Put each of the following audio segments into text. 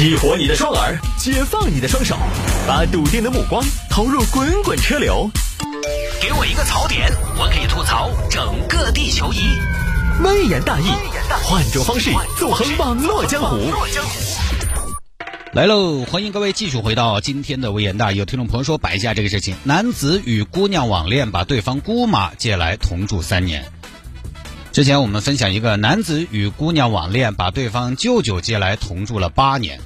激活你的双耳，解放你的双手，把笃定的目光投入滚滚车流。给我一个槽点，我可以吐槽整个地球仪。微言大义，换种方式纵横网络江湖。来喽，欢迎各位继续回到今天的微言大义。有听众朋友说摆一下这个事情：男子与姑娘网恋，把对方姑妈借来同住三年。之前我们分享一个男子与姑娘网恋，把对方舅舅接来同住了八年。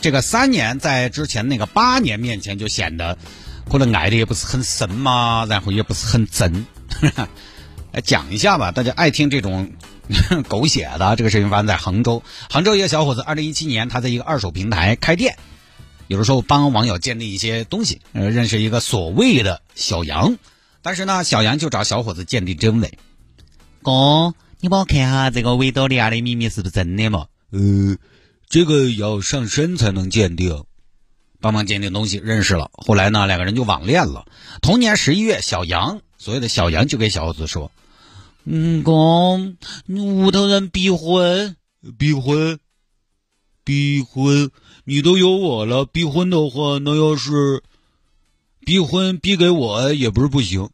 这个三年在之前那个八年面前就显得可能爱的也不是很深嘛，然后也不是很真。来 讲一下吧，大家爱听这种狗血的。这个事情发生在杭州，杭州一个小伙子，二零一七年他在一个二手平台开店，有的时候帮网友建立一些东西，呃，认识一个所谓的小杨，但是呢，小杨就找小伙子鉴定真伪。哥，你帮我看下这个维多利亚的秘密是不是真的嘛？呃，这个要上身才能鉴定。帮忙鉴定东西，认识了。后来呢，两个人就网恋了。同年十一月，小杨，所谓的小杨就给小猴子说：“嗯，哥，屋头人逼婚，逼婚，逼婚，你都有我了，逼婚的话，那要是逼婚逼给我也不是不行。”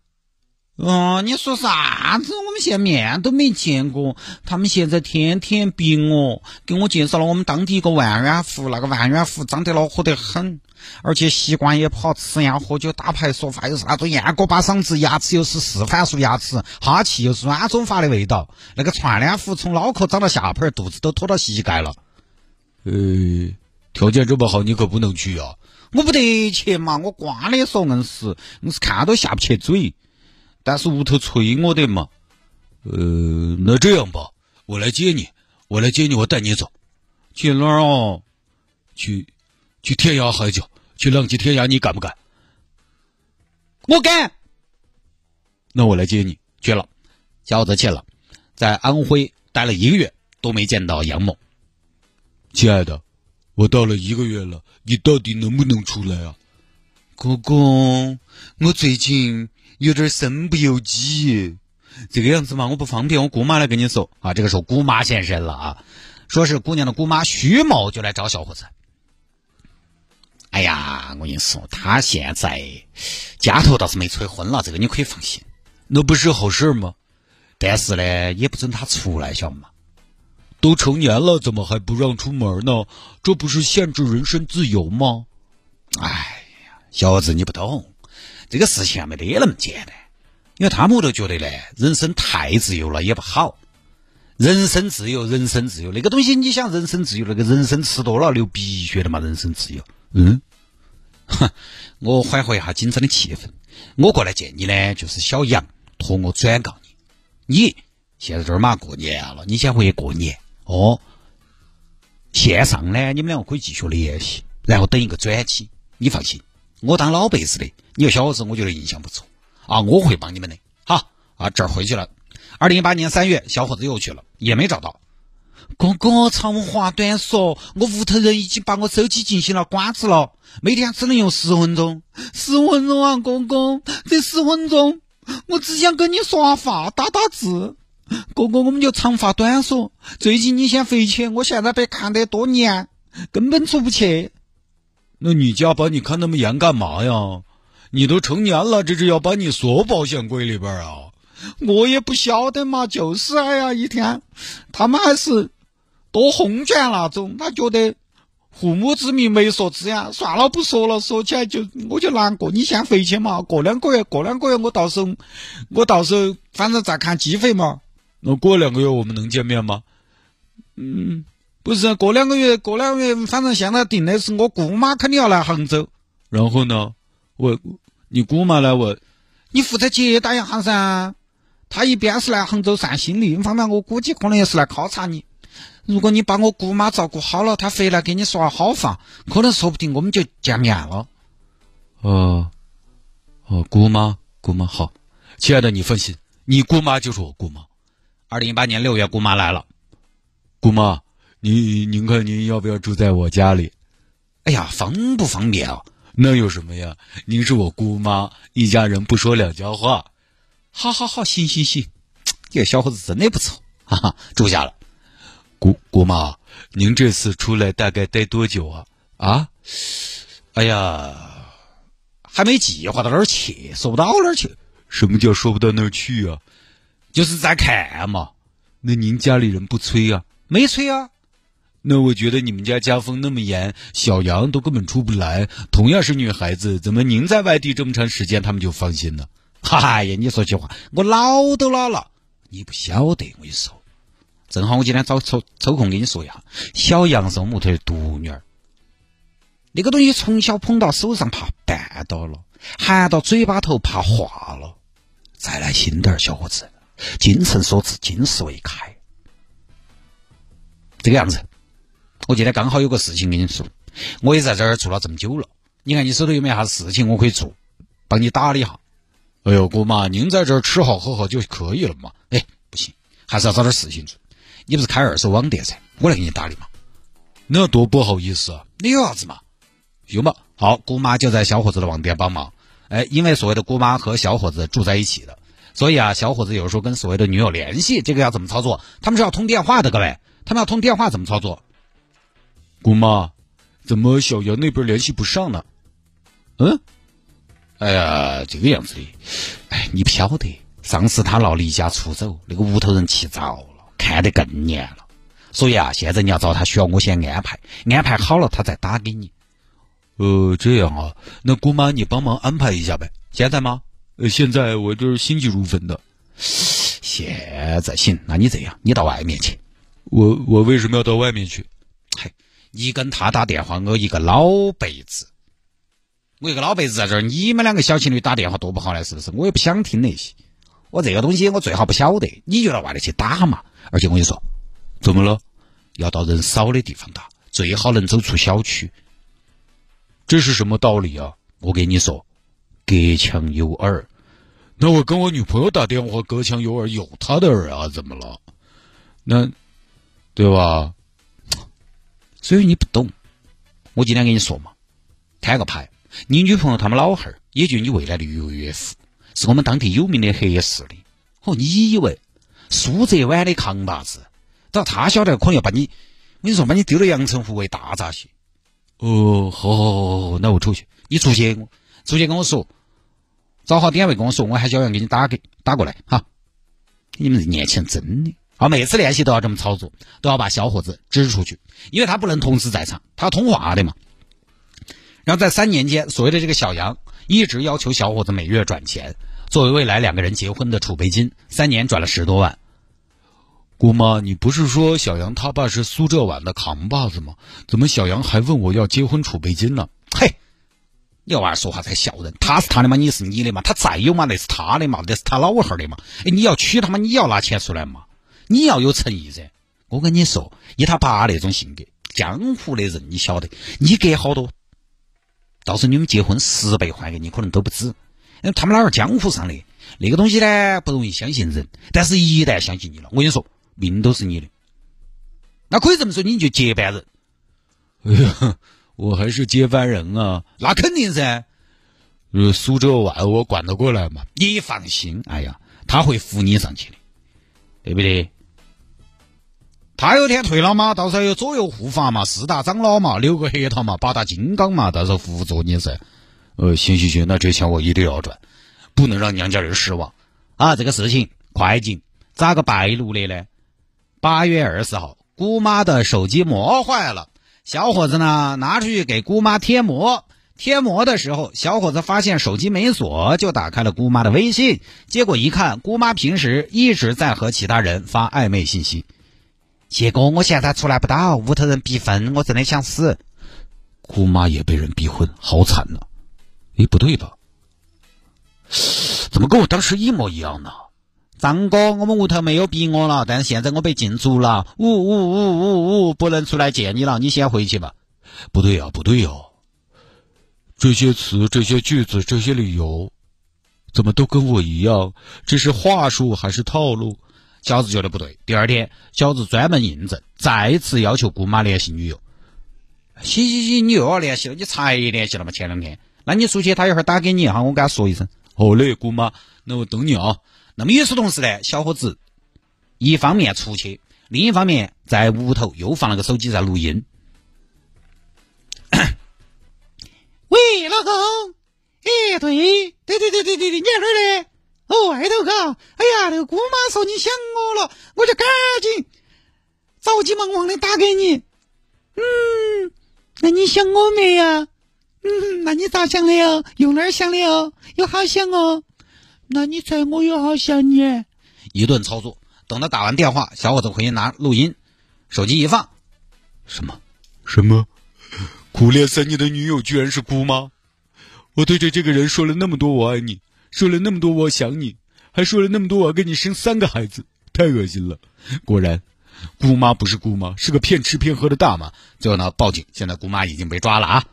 哦，你说啥子？我们现在面都没见过，他们现在天天逼我，给我介绍了我们当地一个万元户，那个万元户长得恼火得很，而且习惯也不好，吃烟喝酒打牌说话又是那种烟锅巴嗓子，牙齿又是四反数牙齿，哈气又是软中发的味道。那个串脸虎从脑壳长到下盘，肚子都拖到膝盖了。呃，条件这么好，你可不能去啊！我不得去嘛，我瓜的说硬是，硬是看都下不去嘴。但是屋头催我的嘛，呃，那这样吧，我来接你，我来接你，我带你走，去哪儿哦？去，去天涯海角，去浪迹天涯，你敢不敢？我敢。那我来接你去了，小伙子去了，在安徽待了一个月都没见到杨某。亲爱的，我到了一个月了，你到底能不能出来啊？哥哥，我最近。有点身不由己，这个样子嘛，我不方便，我姑妈来跟你说啊。这个时候姑妈现身了啊，说是姑娘的姑妈徐某就来找小伙子。哎呀，我跟你说，他现在家头倒是没催婚了，这个你可以放心，那不是好事吗？但是呢，也不准他出来，晓得吗？都成年了，怎么还不让出门呢？这不是限制人身自由吗？哎呀，小伙子你不懂。这个事情啊没得那么简单，因为他们都觉得呢，人生太自由了也不好。人生自由，人生自由，那个东西你想人生自由，那个人参吃多了流鼻血的嘛，人生自由。嗯，哼，我缓和一下紧张的气氛，我过来见你呢，就是小杨托我转告你，你现在这儿马上过年了，你先回去过年哦。线上呢，你们两个可以继续联系，然后等一个转机，你放心。我当老辈子的，你个小伙子，我觉得印象不错啊，我会帮你们的。好啊，这儿回去了。二零一八年三月，小伙子又去了，也没找到。哥哥，长话短说，我屋头人已经把我手机进行了关机了，每天只能用十分钟。十分钟啊，哥哥，这十分钟，我只想跟你说话，打打字。哥哥，我们就长话短说，最近你先回去，我现在被看得多严，根本出不去。那你家把你看那么严干嘛呀？你都成年了，这是要把你锁保险柜里边啊！我也不晓得嘛，就是哎呀，一天他们还是多哄劝那种，他觉得父母之命媒妁之言，算了不说了，说起来就我就难过。你先回去嘛，过两个月，过两个月我到时候我到时候反正再看机会嘛。那过两个月我们能见面吗？嗯。不是过两个月，过两个月，反正现在定的是我姑妈肯定要来杭州。然后呢，我你姑妈来我，你负责接待一下噻。她一边是来杭州散心，另一方面我估计可能也是来考察你。如果你把我姑妈照顾好了，她回来给你说好话，可能说不定我们就见面了。哦，哦，姑妈，姑妈好，亲爱的，你放心，你姑妈就是我姑妈。二零一八年六月，姑妈来了，姑妈。您您看，您要不要住在我家里？哎呀，方不方便啊？那有什么呀？您是我姑妈，一家人不说两家话。好好好，行行行，这个小伙子真的不错，哈哈，住下了。姑姑妈，您这次出来大概待多久啊？啊？哎呀，还没计划到哪儿去，说不到哪儿去。什么叫说不到哪儿去啊？就是在看嘛。那您家里人不催啊？没催啊。那我觉得你们家家风那么严，小杨都根本出不来。同样是女孩子，怎么您在外地这么长时间，他们就放心了？哎呀，你说句话，我老都老了，你不晓得。我跟你说，正好我今天早抽抽空跟你说一下，小杨是我们屋头的独女儿。那个东西从小捧到手上，怕绊到了；含到嘴巴头，怕化了。再来新点儿，小伙子，精诚所至，金石为开。这个样子，我今天刚好有个事情跟你说，我也在这儿做了这么久了。你看你手头有没有啥事情我可以做，帮你打理一下。哎呦，姑妈，您在这儿吃好喝好就可以了嘛？哎，不行，还是要找点事情做。你不是开二手网店噻，我来给你打理嘛。那多不好意思啊！你有啥子嘛？有嘛？好，姑妈就在小伙子的网店帮忙。哎，因为所谓的姑妈和小伙子住在一起的，所以啊，小伙子有时候跟所谓的女友联系，这个要怎么操作？他们是要通电话的，各位，他们要通电话怎么操作？姑妈，怎么小杨那边联系不上呢？嗯？哎呀，这个样子的，哎，你不晓得，上次他闹离家出走，那个屋头人气着了，看得更严了。所以啊，现在你要找他，需要我先安排，安排好了他再打给你。呃，这样啊，那姑妈你帮忙安排一下呗。现在吗？呃，现在我这心急如焚的。现在行，那你这样，你到外面去。我我为什么要到外面去？你跟他打电话，我一个老辈子，我一个老辈子在这儿，你们两个小情侣打电话多不好呢，是不是？我也不想听那些。我这个东西我最好不晓得，你就到外头去打嘛。而且我跟你说，怎么了？要到人少的地方打，最好能走出小区。这是什么道理啊？我跟你说，隔墙有耳。那我跟我女朋友打电话，隔墙有耳，有她的耳啊？怎么了？那，对吧？所以你不懂。我今天跟你说嘛，摊个牌，你女朋友他们老汉儿，也就你未来的岳岳父，是我们当地有名的黑势力。哦，你以为苏浙湾的扛把子，只要他晓得，可能要把你，我跟你说，把你丢到阳澄湖为大闸蟹。哦，好，好，好，好，那我出去。你出去，出去跟我说，找好点位跟我说，我喊小杨给你打给打过来哈。你们这年轻人真的，啊，每次联系都要这么操作，都要把小伙子支出去，因为他不能同时在场，他要通话的嘛。然后在三年间，所谓的这个小杨一直要求小伙子每月转钱，作为未来两个人结婚的储备金，三年转了十多万。姑妈，你不是说小杨他爸是苏浙皖的扛把子吗？怎么小杨还问我要结婚储备金呢？嘿，你娃说话才笑人，他是他的嘛，你是你的嘛，他再有嘛，那是他的嘛，那是他老汉儿的嘛。哎，你要娶他嘛，你要拿钱出来嘛，你要有诚意噻。我跟你说，以他爸那种性格，江湖的人你晓得，你给好多，到时候你们结婚十倍还给你，可能都不止。因为他们那儿江湖上的那个东西呢，不容易相信人，但是一旦相信你了，我跟你说。命都是你的，那可以这么说，你就接班人。哎呀，我还是接班人啊！那肯定噻。呃，苏州万我管得过来嘛？你放心，哎呀，他会扶你上去的，对不对？他有天退了嘛，到时候有左右护法嘛，四大长老嘛，六个核桃嘛，八大金刚嘛，到时候辅佐你噻。呃，行行行，那这钱我一定要赚，不能让娘家人失望啊！这个事情快进，咋个败露的呢？八月二十号，姑妈的手机膜坏了，小伙子呢拿出去给姑妈贴膜。贴膜的时候，小伙子发现手机没锁，就打开了姑妈的微信，结果一看，姑妈平时一直在和其他人发暧昧信息。结果我现在出来不到，屋头人逼婚，我真的想死。姑妈也被人逼婚，好惨呐！诶，不对吧？怎么跟我当时一模一样呢？张哥，我们屋头没有逼我了，但是现在我被禁足了，呜呜呜呜呜，不能出来见你了，你先回去吧。不对呀，不对呀，这些词、这些句子、这些理由，怎么都跟我一样？这是话术还是套路？饺子觉得不对。第二天，饺子专门印证，再次要求姑妈联系女友。行行行，你又要联系了，你才联系了嘛？前两天，那你出去，他一会儿打给你哈，我跟他说一声。好嘞，姑妈，那我等你啊。那么与此同时呢，小伙子一方面出去，另一方面，在屋头又放了个手机在录音。喂，老公，哎，对，对对对对对对，你在哪儿呢？哦，外头嘎。哎呀，那个姑妈说你想我了，我就赶紧着急忙慌的打给你。嗯，那你想我没呀？嗯，那你咋想的哟？又哪儿想的哟？有好想哦。那你猜我有好想你？一顿操作，等他打完电话，小伙子回去拿录音，手机一放，什么？什么？苦恋三年的女友居然是姑妈！我对着这个人说了那么多我爱你，说了那么多我想你，还说了那么多我要给你生三个孩子，太恶心了。果然，姑妈不是姑妈，是个骗吃骗喝的大妈。最后呢，报警，现在姑妈已经被抓了啊。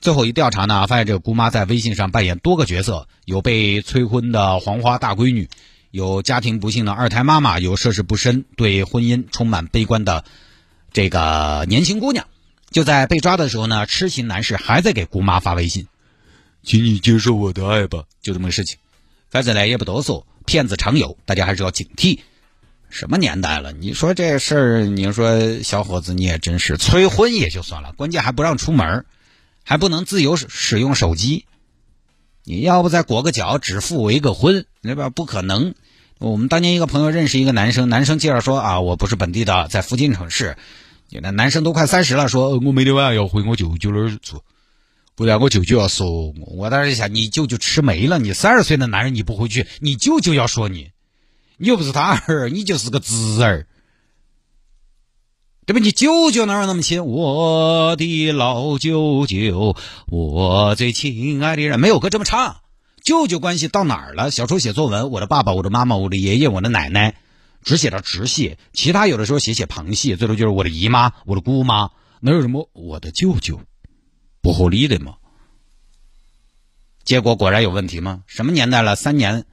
最后一调查呢，发现这个姑妈在微信上扮演多个角色，有被催婚的黄花大闺女，有家庭不幸的二胎妈妈，有涉世不深、对婚姻充满悲观的这个年轻姑娘。就在被抓的时候呢，痴情男士还在给姑妈发微信，请你接受我的爱吧，就这么个事情。反正呢也不多说，骗子常有，大家还是要警惕。什么年代了？你说这事儿，你说小伙子你也真是催婚也就算了，关键还不让出门，还不能自由使用手机。你要不再裹个脚，指腹为个婚，那边不可能。我们当年一个朋友认识一个男生，男生介绍说啊，我不是本地的，在附近城市。那男生都快三十了，说我每天晚上要回我舅舅那儿住，不然我舅舅要说我。我当时想，你舅舅吃没了？你三十岁的男人你不回去，你舅舅要说你，你又不是他儿，你就是个侄儿，对不？你舅舅哪有那么亲？我的老舅舅，我最亲爱的人，没有歌这么唱。舅舅关系到哪儿了？小时候写作文，我的爸爸，我的妈妈，我的爷爷，我的奶奶。只写到直系，其他有的时候写写旁系，最多就是我的姨妈、我的姑妈，哪有什么我的舅舅，不合理的嘛？结果果然有问题吗？什么年代了，三年，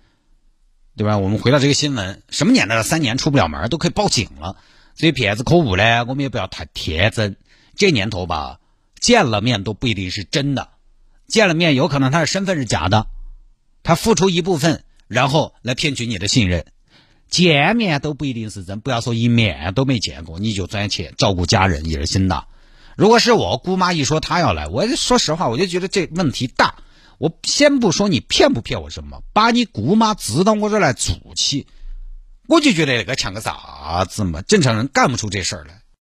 对吧？我们回到这个新闻，什么年代了，三年出不了门都可以报警了。所以骗子可恶呢，我们也不要太天真。这年头吧，见了面都不一定是真的，见了面有可能他的身份是假的，他付出一部分，然后来骗取你的信任。见面都不一定是真，不要说一面都没见过，你就赚钱照顾家人也是心的。如果是我姑妈一说她要来，我说实话，我就觉得这问题大。我先不说你骗不骗我什么，把你姑妈支到我这来住起，我就觉得那个像个啥子嘛？正常人干不出这事儿来。